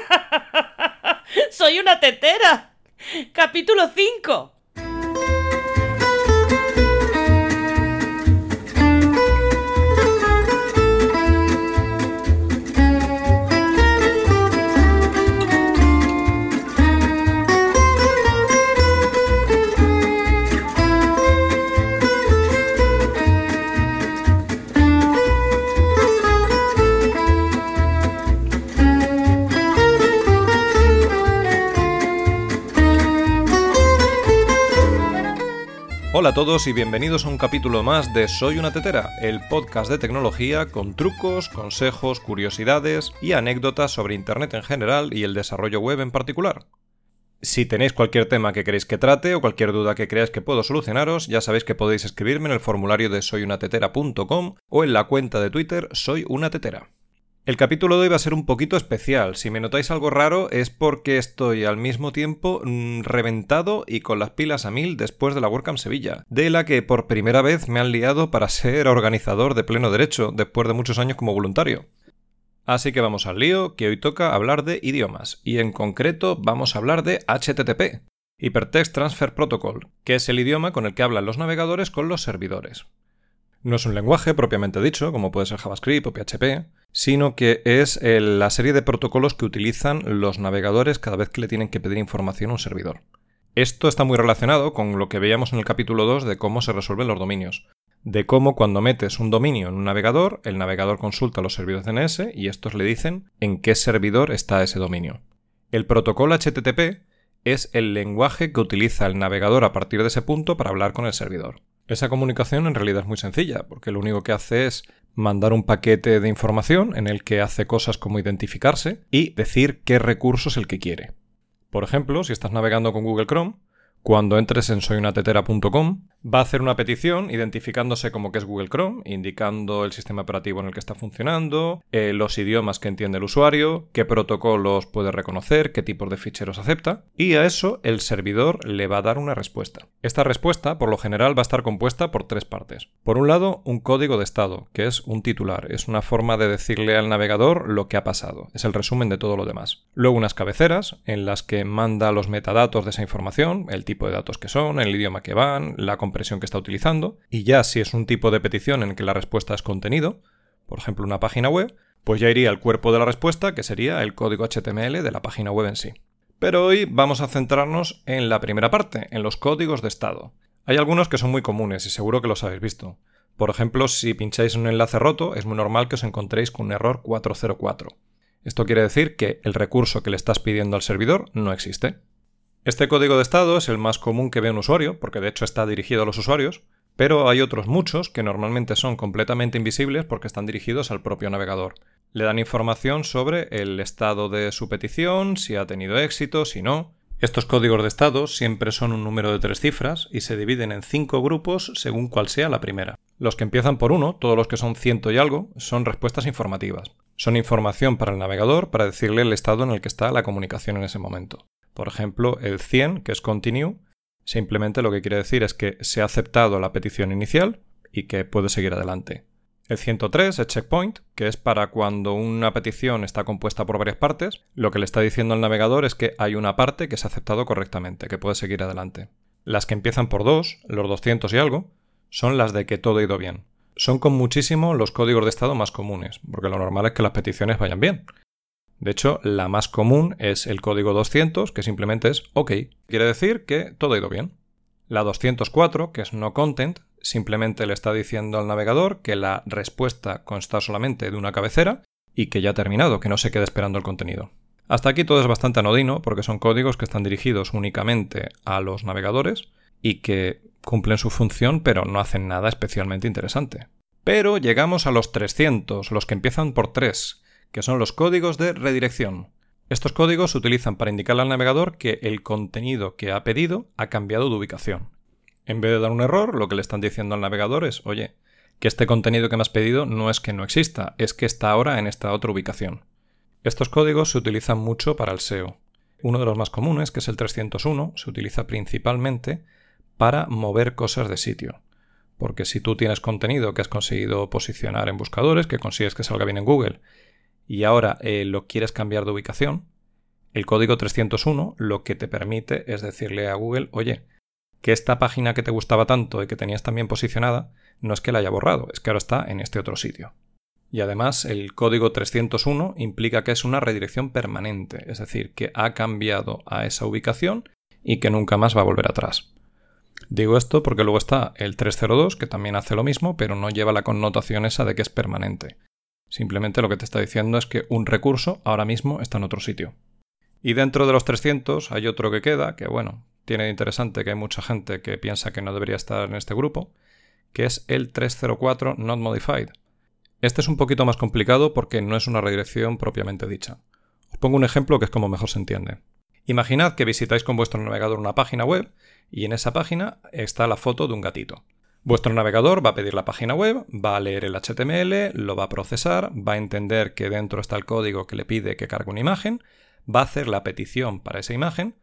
Soy una tetera. Capítulo 5. Hola a todos y bienvenidos a un capítulo más de Soy una tetera, el podcast de tecnología con trucos, consejos, curiosidades y anécdotas sobre Internet en general y el desarrollo web en particular. Si tenéis cualquier tema que queréis que trate o cualquier duda que creáis que puedo solucionaros, ya sabéis que podéis escribirme en el formulario de soyunatetera.com o en la cuenta de Twitter Soy una tetera. El capítulo de hoy va a ser un poquito especial. Si me notáis algo raro es porque estoy al mismo tiempo mm, reventado y con las pilas a mil después de la WordCamp Sevilla, de la que por primera vez me han liado para ser organizador de pleno derecho después de muchos años como voluntario. Así que vamos al lío, que hoy toca hablar de idiomas, y en concreto vamos a hablar de HTTP, Hypertext Transfer Protocol, que es el idioma con el que hablan los navegadores con los servidores. No es un lenguaje propiamente dicho, como puede ser JavaScript o PHP, sino que es la serie de protocolos que utilizan los navegadores cada vez que le tienen que pedir información a un servidor. Esto está muy relacionado con lo que veíamos en el capítulo 2 de cómo se resuelven los dominios. De cómo cuando metes un dominio en un navegador, el navegador consulta los servidores DNS y estos le dicen en qué servidor está ese dominio. El protocolo HTTP es el lenguaje que utiliza el navegador a partir de ese punto para hablar con el servidor. Esa comunicación en realidad es muy sencilla, porque lo único que hace es mandar un paquete de información en el que hace cosas como identificarse y decir qué recurso es el que quiere. Por ejemplo, si estás navegando con Google Chrome, cuando entres en soyunatetera.com, va a hacer una petición identificándose como que es Google Chrome, indicando el sistema operativo en el que está funcionando, eh, los idiomas que entiende el usuario, qué protocolos puede reconocer, qué tipos de ficheros acepta, y a eso el servidor le va a dar una respuesta. Esta respuesta, por lo general, va a estar compuesta por tres partes. Por un lado, un código de estado, que es un titular, es una forma de decirle al navegador lo que ha pasado, es el resumen de todo lo demás. Luego unas cabeceras, en las que manda los metadatos de esa información, el tipo de datos que son, el idioma que van, la compresión que está utilizando, y ya si es un tipo de petición en que la respuesta es contenido, por ejemplo una página web, pues ya iría al cuerpo de la respuesta, que sería el código HTML de la página web en sí. Pero hoy vamos a centrarnos en la primera parte, en los códigos de estado. Hay algunos que son muy comunes y seguro que los habéis visto. Por ejemplo, si pincháis un enlace roto, es muy normal que os encontréis con un error 404. Esto quiere decir que el recurso que le estás pidiendo al servidor no existe. Este código de estado es el más común que ve un usuario, porque de hecho está dirigido a los usuarios, pero hay otros muchos que normalmente son completamente invisibles porque están dirigidos al propio navegador. Le dan información sobre el estado de su petición, si ha tenido éxito, si no. Estos códigos de estado siempre son un número de tres cifras y se dividen en cinco grupos según cuál sea la primera. Los que empiezan por uno, todos los que son ciento y algo, son respuestas informativas. Son información para el navegador para decirle el estado en el que está la comunicación en ese momento. Por ejemplo, el 100, que es continue, simplemente lo que quiere decir es que se ha aceptado la petición inicial y que puede seguir adelante. El 103 es checkpoint, que es para cuando una petición está compuesta por varias partes, lo que le está diciendo al navegador es que hay una parte que se ha aceptado correctamente, que puede seguir adelante. Las que empiezan por 2, los 200 y algo, son las de que todo ha ido bien. Son con muchísimo los códigos de estado más comunes, porque lo normal es que las peticiones vayan bien. De hecho, la más común es el código 200, que simplemente es OK. Quiere decir que todo ha ido bien. La 204, que es no content, simplemente le está diciendo al navegador que la respuesta consta solamente de una cabecera y que ya ha terminado, que no se quede esperando el contenido. Hasta aquí todo es bastante anodino porque son códigos que están dirigidos únicamente a los navegadores y que cumplen su función pero no hacen nada especialmente interesante. Pero llegamos a los 300, los que empiezan por 3, que son los códigos de redirección. Estos códigos se utilizan para indicarle al navegador que el contenido que ha pedido ha cambiado de ubicación. En vez de dar un error, lo que le están diciendo al navegador es, oye, que este contenido que me has pedido no es que no exista, es que está ahora en esta otra ubicación. Estos códigos se utilizan mucho para el SEO. Uno de los más comunes, que es el 301, se utiliza principalmente para mover cosas de sitio. Porque si tú tienes contenido que has conseguido posicionar en buscadores, que consigues que salga bien en Google, y ahora eh, lo quieres cambiar de ubicación, El código 301 lo que te permite es decirle a Google, oye, que esta página que te gustaba tanto y que tenías también posicionada, no es que la haya borrado, es que ahora está en este otro sitio. Y además el código 301 implica que es una redirección permanente, es decir, que ha cambiado a esa ubicación y que nunca más va a volver atrás. Digo esto porque luego está el 302, que también hace lo mismo, pero no lleva la connotación esa de que es permanente. Simplemente lo que te está diciendo es que un recurso ahora mismo está en otro sitio. Y dentro de los 300 hay otro que queda, que bueno, tiene de interesante que hay mucha gente que piensa que no debería estar en este grupo, que es el 304 Not Modified, este es un poquito más complicado porque no es una redirección propiamente dicha. Os pongo un ejemplo que es como mejor se entiende. Imaginad que visitáis con vuestro navegador una página web y en esa página está la foto de un gatito. Vuestro navegador va a pedir la página web, va a leer el HTML, lo va a procesar, va a entender que dentro está el código que le pide que cargue una imagen, va a hacer la petición para esa imagen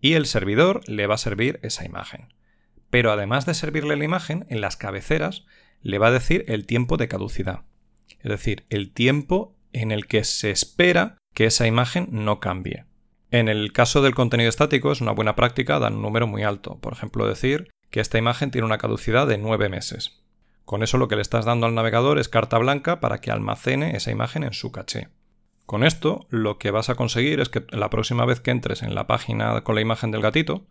y el servidor le va a servir esa imagen. Pero además de servirle la imagen, en las cabeceras le va a decir el tiempo de caducidad es decir, el tiempo en el que se espera que esa imagen no cambie. En el caso del contenido estático es una buena práctica dar un número muy alto, por ejemplo decir que esta imagen tiene una caducidad de 9 meses. Con eso lo que le estás dando al navegador es carta blanca para que almacene esa imagen en su caché. Con esto lo que vas a conseguir es que la próxima vez que entres en la página con la imagen del gatito,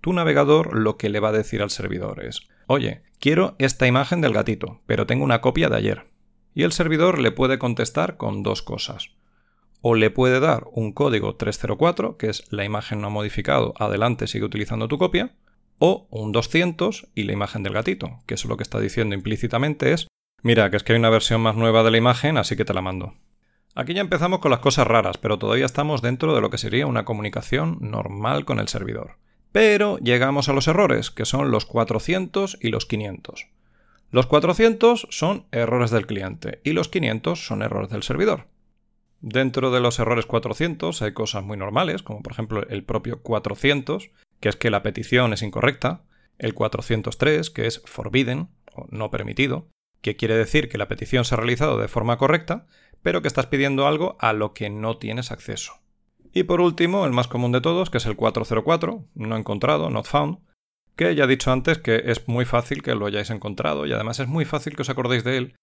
tu navegador lo que le va a decir al servidor es, oye, quiero esta imagen del gatito, pero tengo una copia de ayer. Y el servidor le puede contestar con dos cosas. O le puede dar un código 304, que es la imagen no modificado, adelante sigue utilizando tu copia, o un 200 y la imagen del gatito, que eso lo que está diciendo implícitamente es, mira, que es que hay una versión más nueva de la imagen, así que te la mando. Aquí ya empezamos con las cosas raras, pero todavía estamos dentro de lo que sería una comunicación normal con el servidor. Pero llegamos a los errores, que son los 400 y los 500. Los 400 son errores del cliente y los 500 son errores del servidor. Dentro de los errores 400 hay cosas muy normales, como por ejemplo el propio 400, que es que la petición es incorrecta, el 403, que es forbidden o no permitido, que quiere decir que la petición se ha realizado de forma correcta, pero que estás pidiendo algo a lo que no tienes acceso. Y por último, el más común de todos, que es el 404, no encontrado, not found, que ya he dicho antes que es muy fácil que lo hayáis encontrado y además es muy fácil que os acordéis de él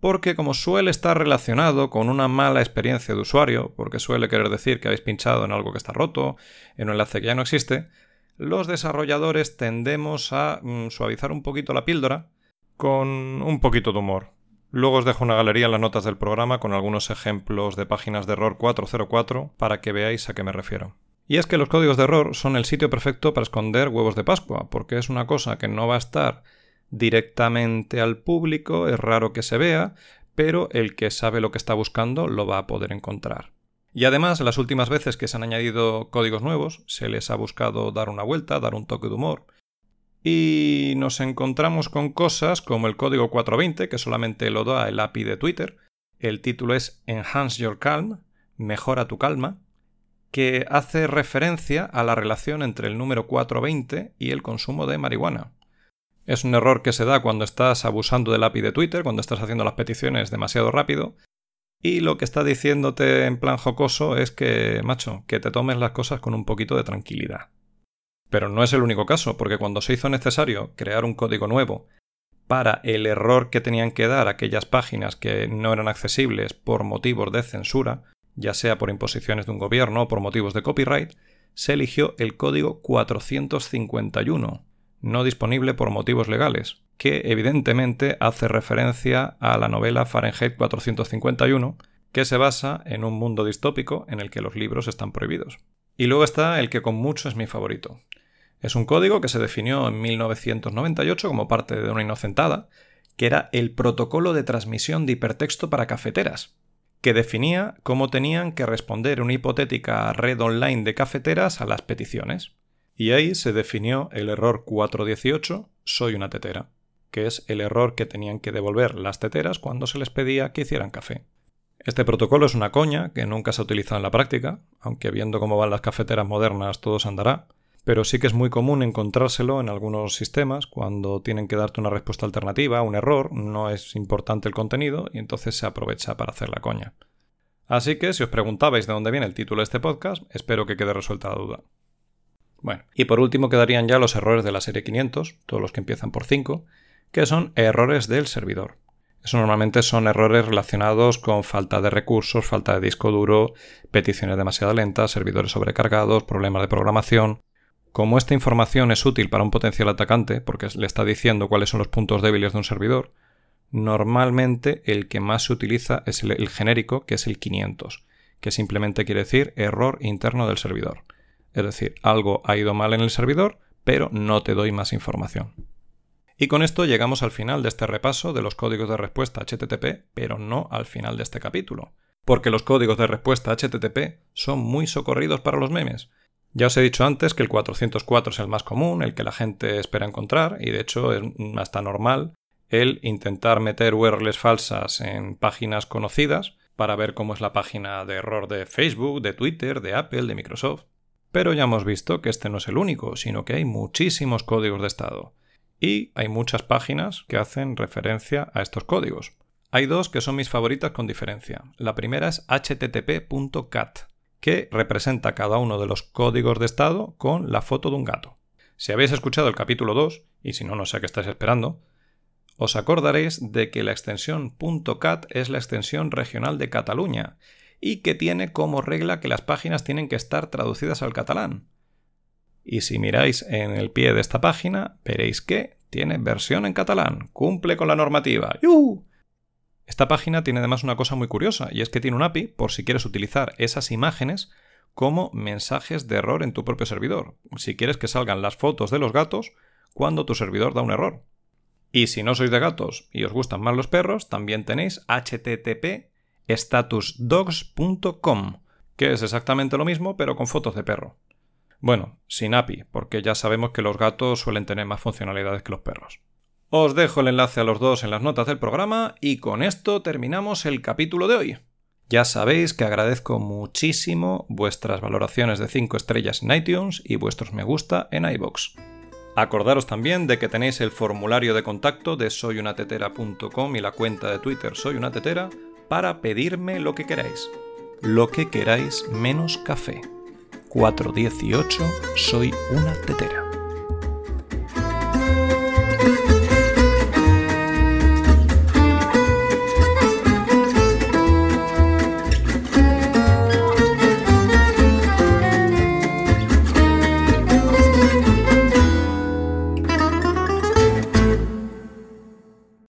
porque como suele estar relacionado con una mala experiencia de usuario, porque suele querer decir que habéis pinchado en algo que está roto, en un enlace que ya no existe, los desarrolladores tendemos a mm, suavizar un poquito la píldora con un poquito de humor. Luego os dejo una galería en las notas del programa con algunos ejemplos de páginas de error 404 para que veáis a qué me refiero. Y es que los códigos de error son el sitio perfecto para esconder huevos de Pascua, porque es una cosa que no va a estar directamente al público, es raro que se vea, pero el que sabe lo que está buscando lo va a poder encontrar. Y además, las últimas veces que se han añadido códigos nuevos, se les ha buscado dar una vuelta, dar un toque de humor. Y nos encontramos con cosas como el código 420, que solamente lo da el API de Twitter. El título es Enhance Your Calm, mejora tu calma, que hace referencia a la relación entre el número 420 y el consumo de marihuana. Es un error que se da cuando estás abusando del API de Twitter, cuando estás haciendo las peticiones demasiado rápido, y lo que está diciéndote en plan jocoso es que, macho, que te tomes las cosas con un poquito de tranquilidad. Pero no es el único caso, porque cuando se hizo necesario crear un código nuevo para el error que tenían que dar aquellas páginas que no eran accesibles por motivos de censura, ya sea por imposiciones de un gobierno o por motivos de copyright, se eligió el código 451, no disponible por motivos legales, que evidentemente hace referencia a la novela Fahrenheit 451, que se basa en un mundo distópico en el que los libros están prohibidos. Y luego está el que con mucho es mi favorito. Es un código que se definió en 1998 como parte de una inocentada, que era el protocolo de transmisión de hipertexto para cafeteras, que definía cómo tenían que responder una hipotética red online de cafeteras a las peticiones. Y ahí se definió el error 418, soy una tetera, que es el error que tenían que devolver las teteras cuando se les pedía que hicieran café. Este protocolo es una coña que nunca se ha utilizado en la práctica, aunque viendo cómo van las cafeteras modernas todo se andará, pero sí que es muy común encontrárselo en algunos sistemas cuando tienen que darte una respuesta alternativa un error, no es importante el contenido y entonces se aprovecha para hacer la coña. Así que si os preguntabais de dónde viene el título de este podcast, espero que quede resuelta la duda. Bueno, y por último quedarían ya los errores de la serie 500, todos los que empiezan por 5, que son errores del servidor. Eso normalmente son errores relacionados con falta de recursos, falta de disco duro, peticiones demasiado lentas, servidores sobrecargados, problemas de programación. Como esta información es útil para un potencial atacante, porque le está diciendo cuáles son los puntos débiles de un servidor, normalmente el que más se utiliza es el, genérico, que es el 500, que simplemente quiere decir error interno del servidor. Es decir, algo ha ido mal en el servidor, pero no te doy más información. Y con esto llegamos al final de este repaso de los códigos de respuesta HTTP, pero no al final de este capítulo, porque los códigos de respuesta HTTP son muy socorridos para los memes. Ya os he dicho antes que el 404 es el más común, el que la gente espera encontrar, y de hecho es hasta normal el intentar meter URLs falsas en páginas conocidas para ver cómo es la página de error de Facebook, de Twitter, de Apple, de Microsoft. Pero ya hemos visto que este no es el único, sino que hay muchísimos códigos de estado. Y hay muchas páginas que hacen referencia a estos códigos. Hay dos que son mis favoritas con diferencia. La primera es http.cat, que representa cada uno de los códigos de estado con la foto de un gato. Si habéis escuchado el capítulo 2, y si no, no sé qué estáis esperando, os acordaréis de que la extensión .cat es la extensión regional de Cataluña y que tiene como regla que las páginas tienen que estar traducidas al catalán. Y si miráis en el pie de esta página, veréis que tiene versión en catalán, cumple con la normativa. Esta página tiene además una cosa muy curiosa, y es que tiene un API por si quieres utilizar esas imágenes como mensajes de error en tu propio servidor, si quieres que salgan las fotos de los gatos cuando tu servidor da un error. Y si no sois de gatos y os gustan más los perros, también tenéis http statusdogs.com, que es exactamente lo mismo pero con fotos de perro. Bueno, sin API, porque ya sabemos que los gatos suelen tener más funcionalidades que los perros. Os dejo el enlace a los dos en las notas del programa y con esto terminamos el capítulo de hoy. Ya sabéis que agradezco muchísimo vuestras valoraciones de 5 estrellas en iTunes y vuestros me gusta en iBox. Acordaros también de que tenéis el formulario de contacto de soyunatetera.com y la cuenta de Twitter soyunatetera para pedirme lo que queráis. Lo que queráis menos café. 418 soy una tetera.